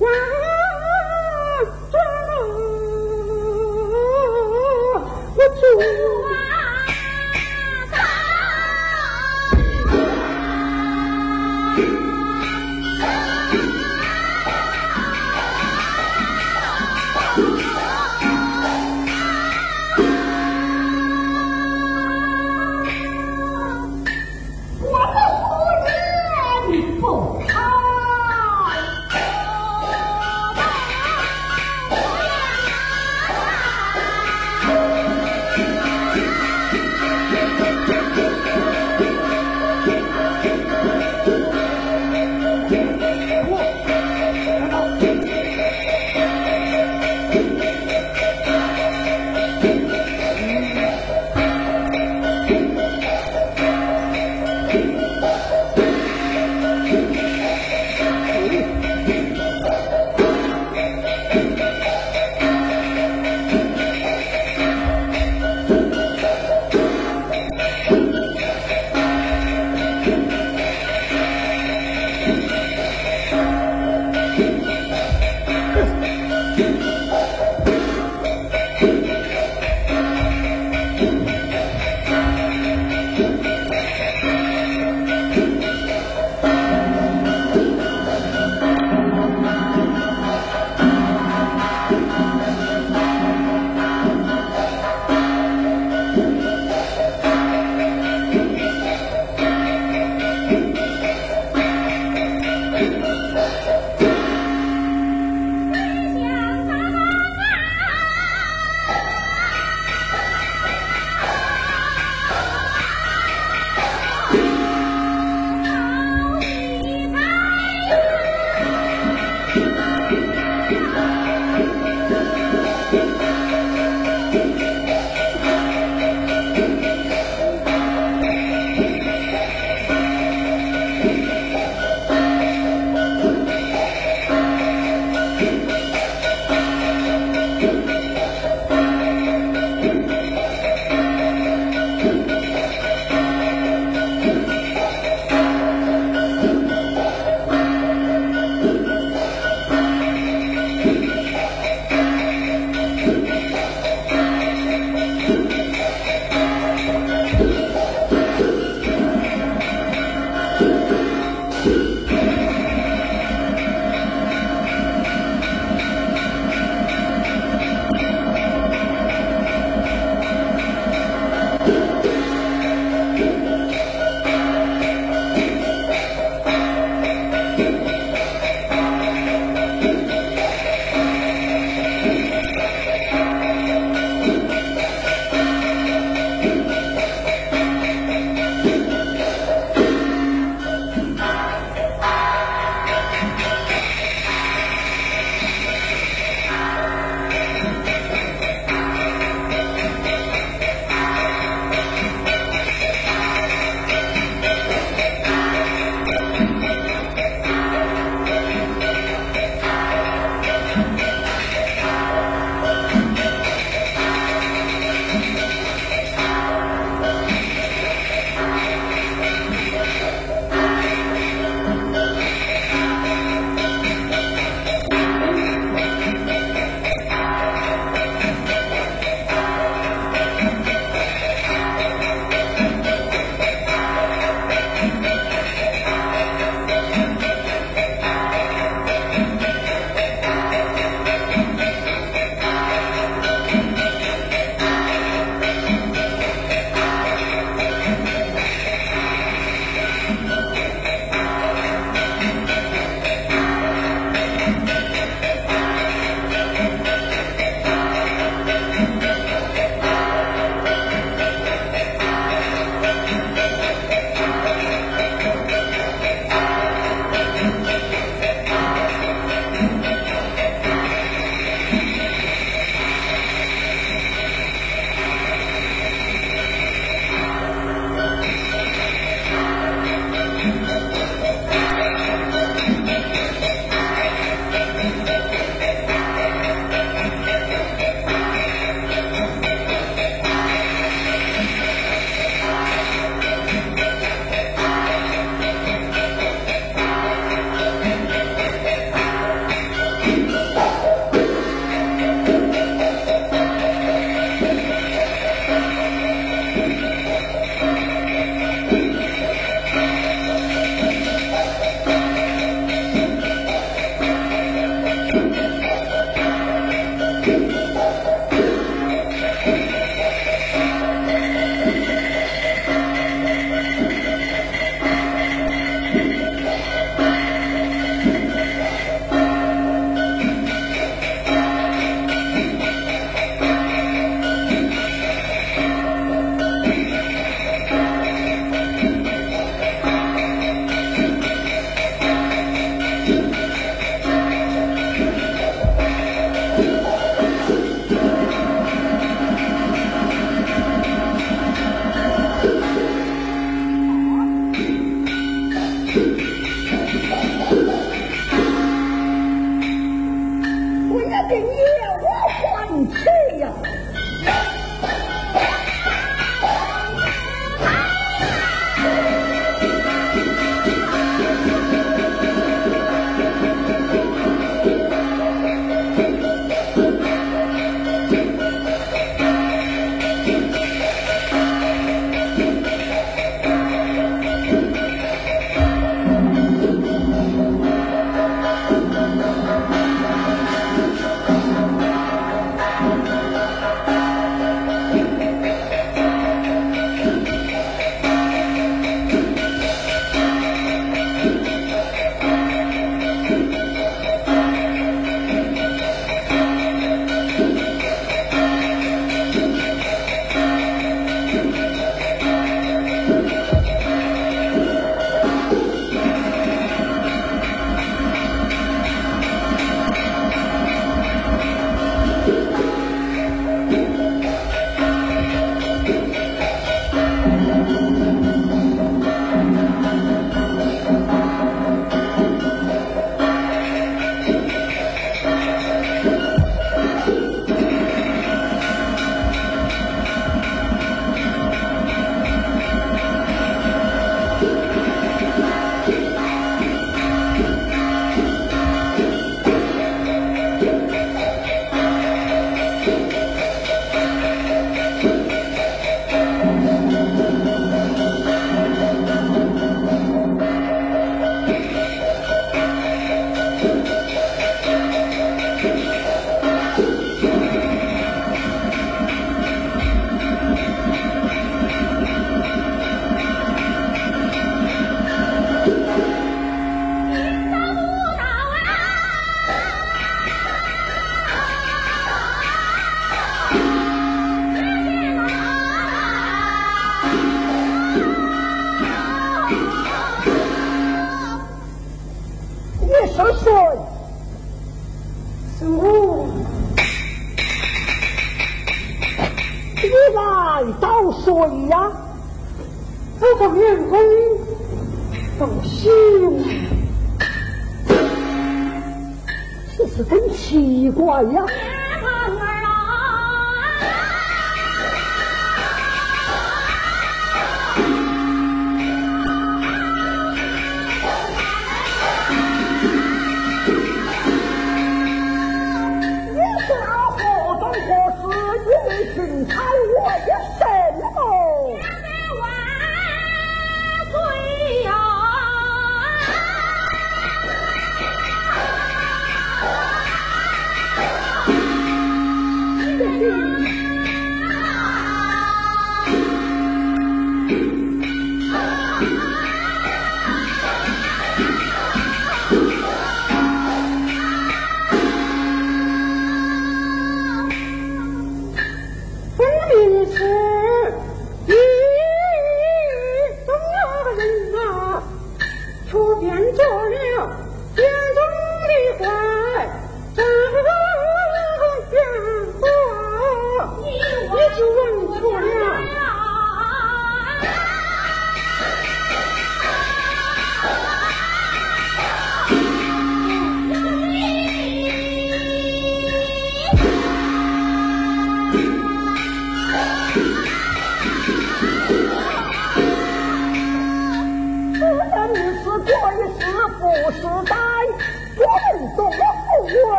Wow.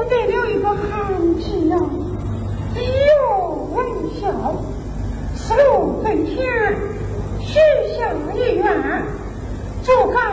我得了一个寒气呀一药微笑思路分钱学校医院就干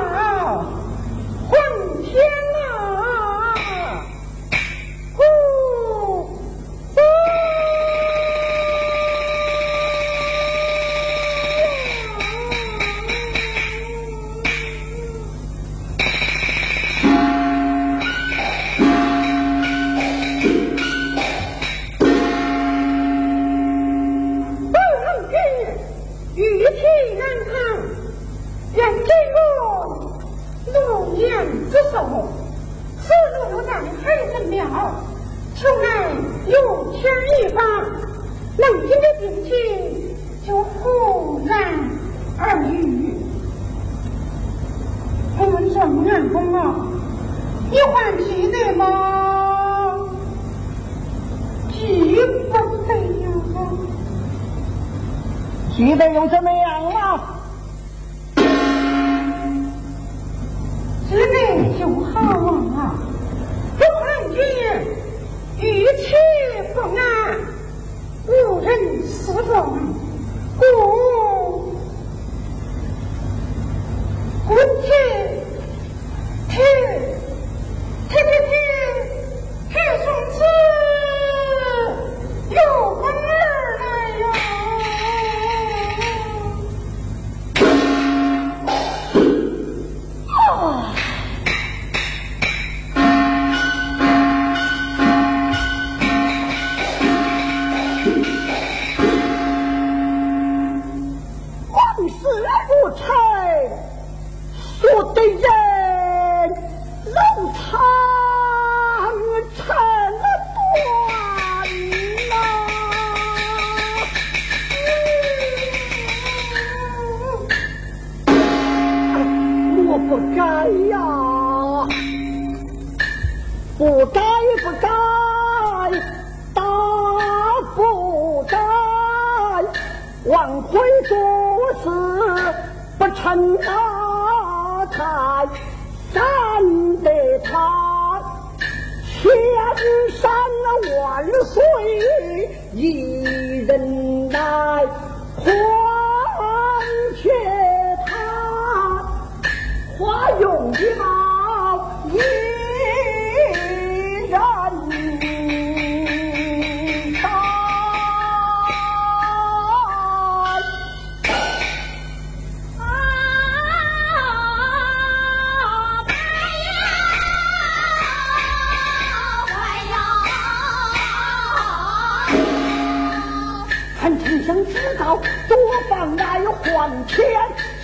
臣丞相知道多方来还钱，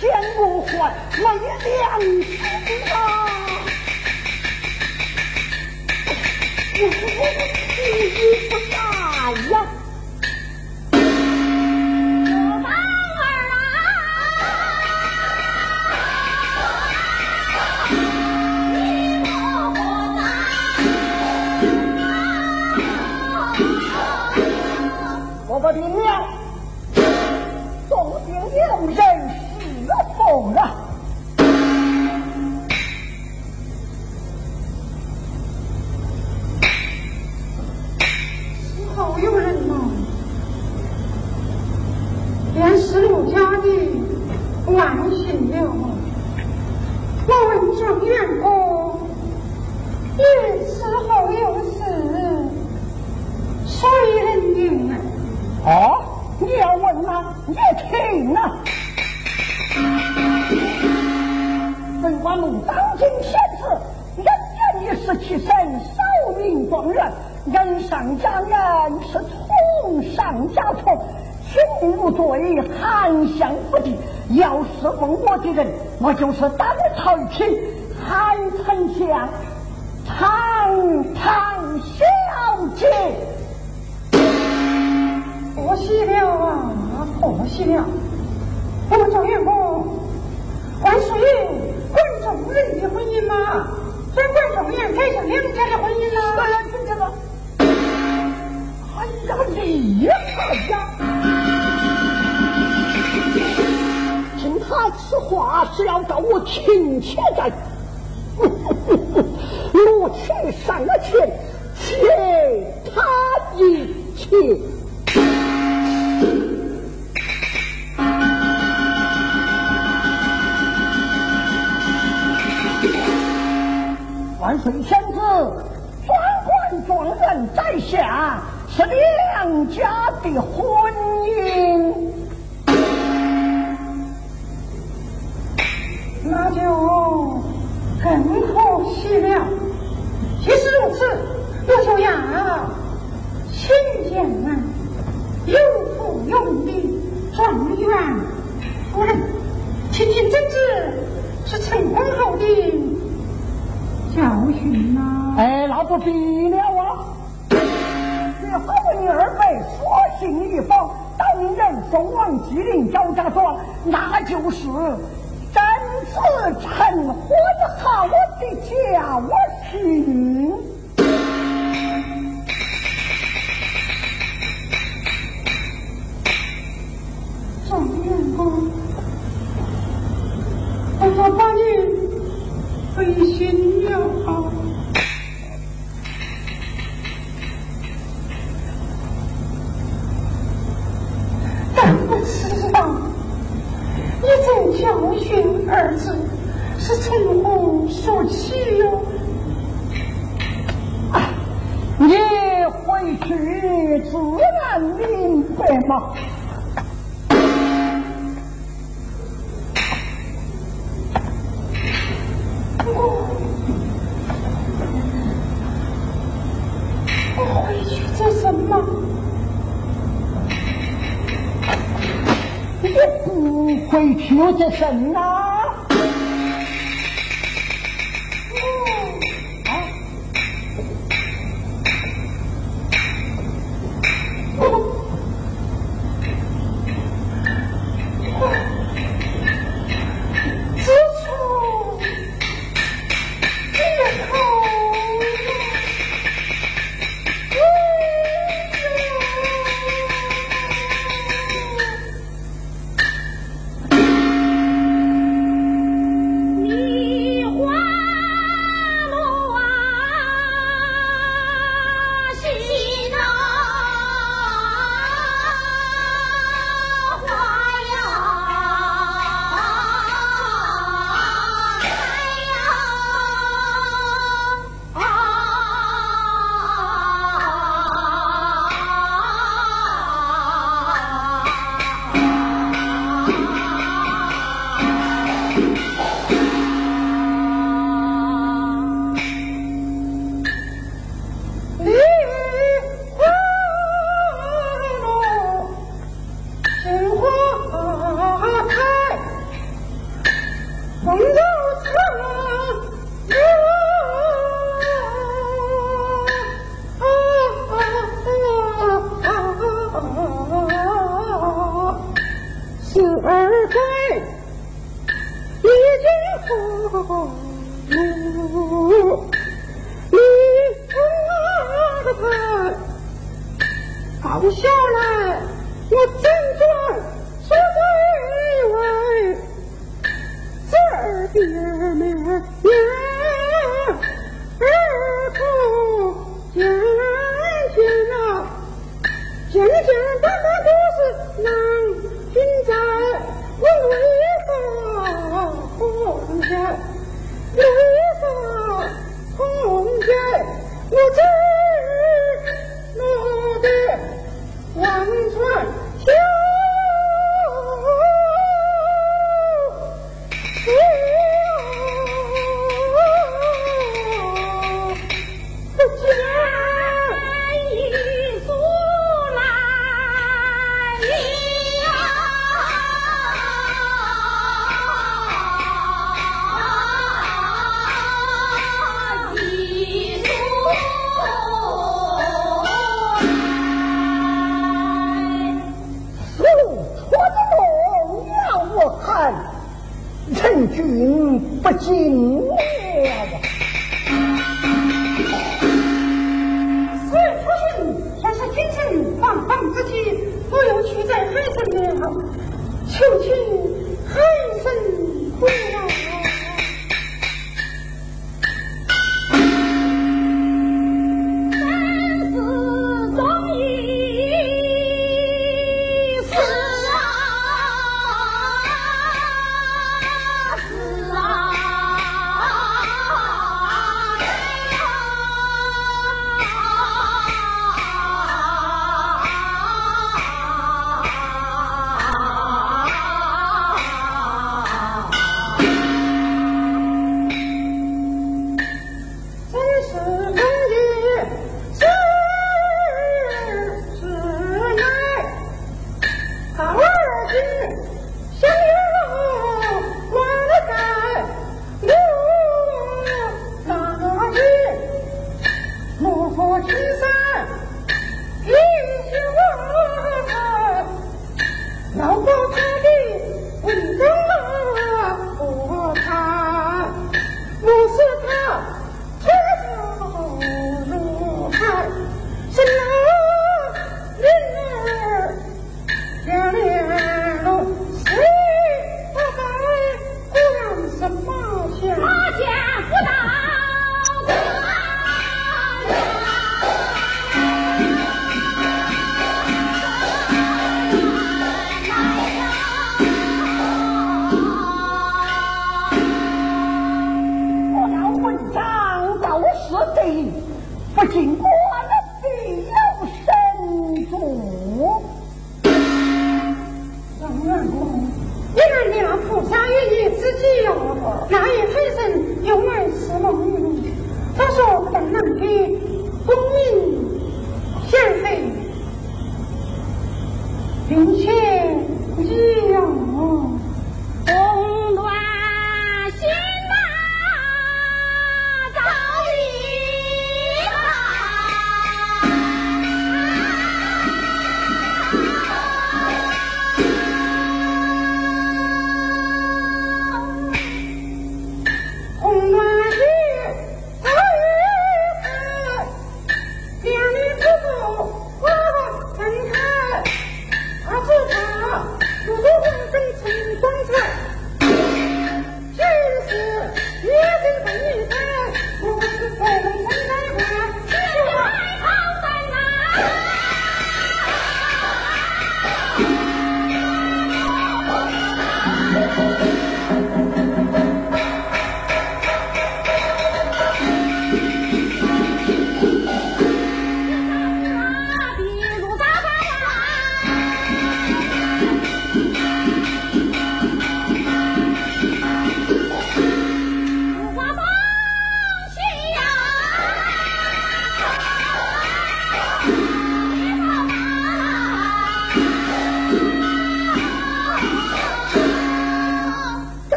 见不还没良心啊！我我我意不来呀！我不听了，总兵有人是否啊？我就是当朝一品韩丞相，堂堂小姐。可惜了啊，可惜了！此话是要找我请钱在，我去上了钱，欠他一切。万岁仙子，专管状元在下，是两家的婚姻。就更可惜了。即使如此，我就要请见啊，有福有礼状元夫人，亲亲真子是成婚后的教训呐、哎，那不必了啊！只好为你二辈索性一方，当人送往吉林焦家庄，那就是自称我的好，我的家，我亲。状元公，我叫宝玉，真心。回去又做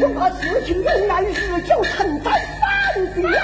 恐怕事情有难日久生灾反变了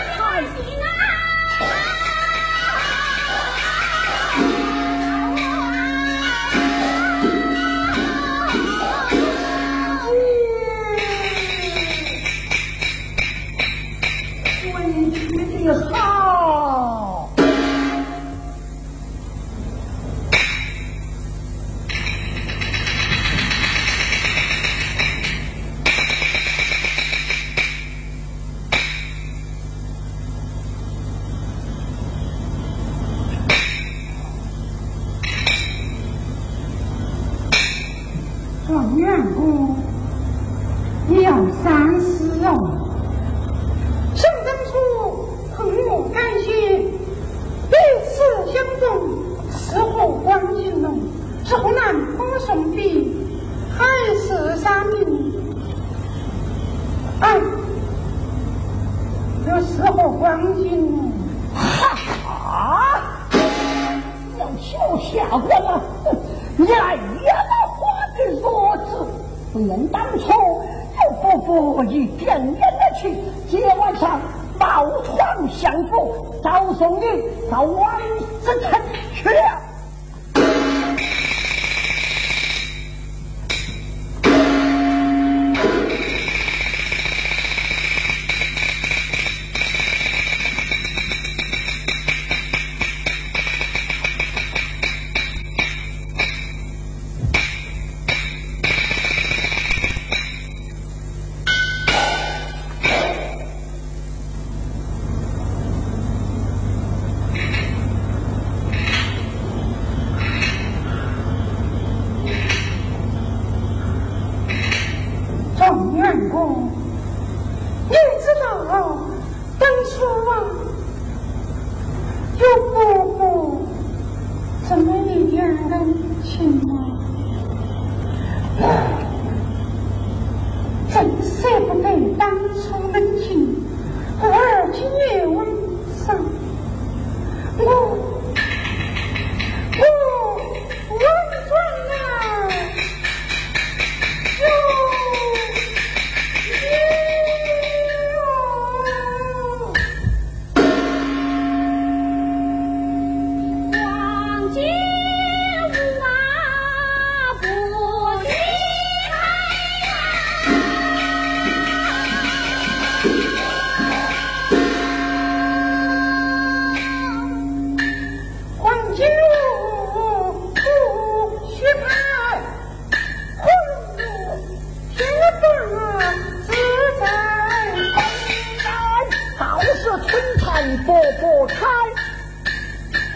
拨不开。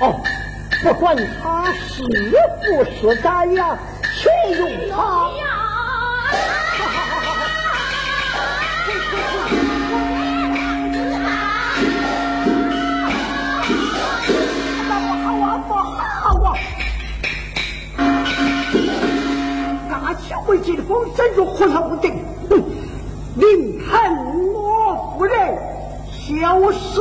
哦，不管他是不是咱呀，谁用他。为金风镇住胡老定，哼！宁肯我夫人消失。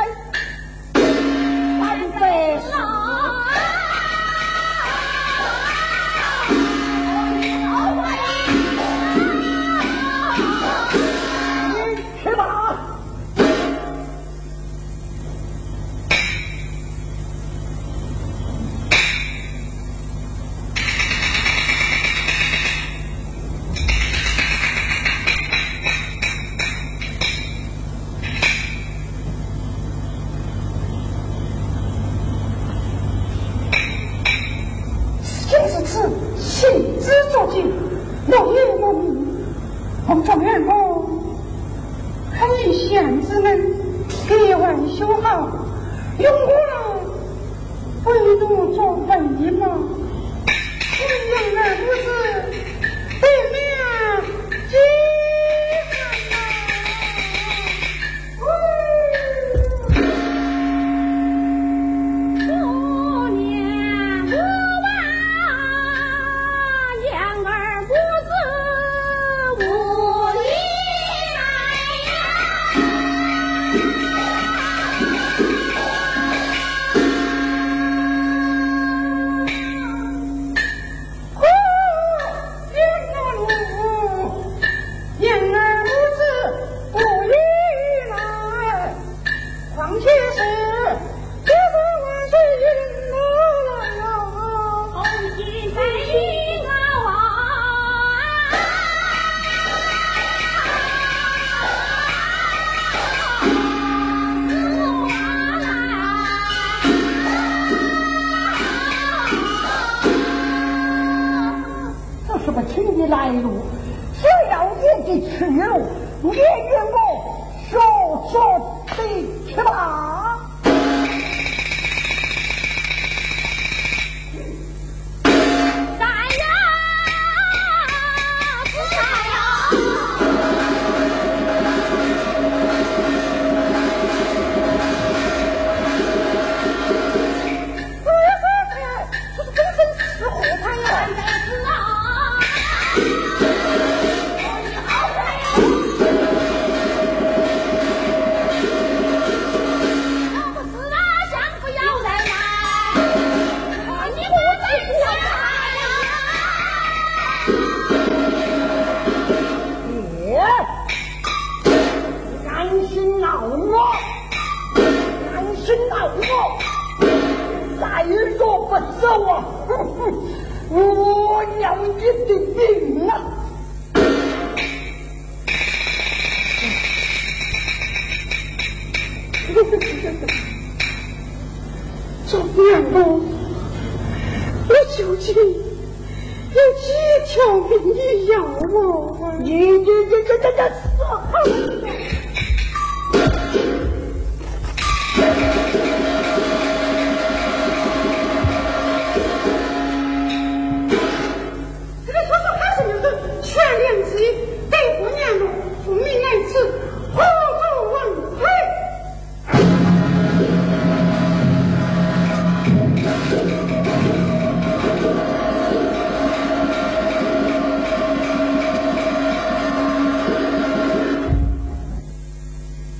状元府还给县们格外修好，用过吗？不用做饭吗？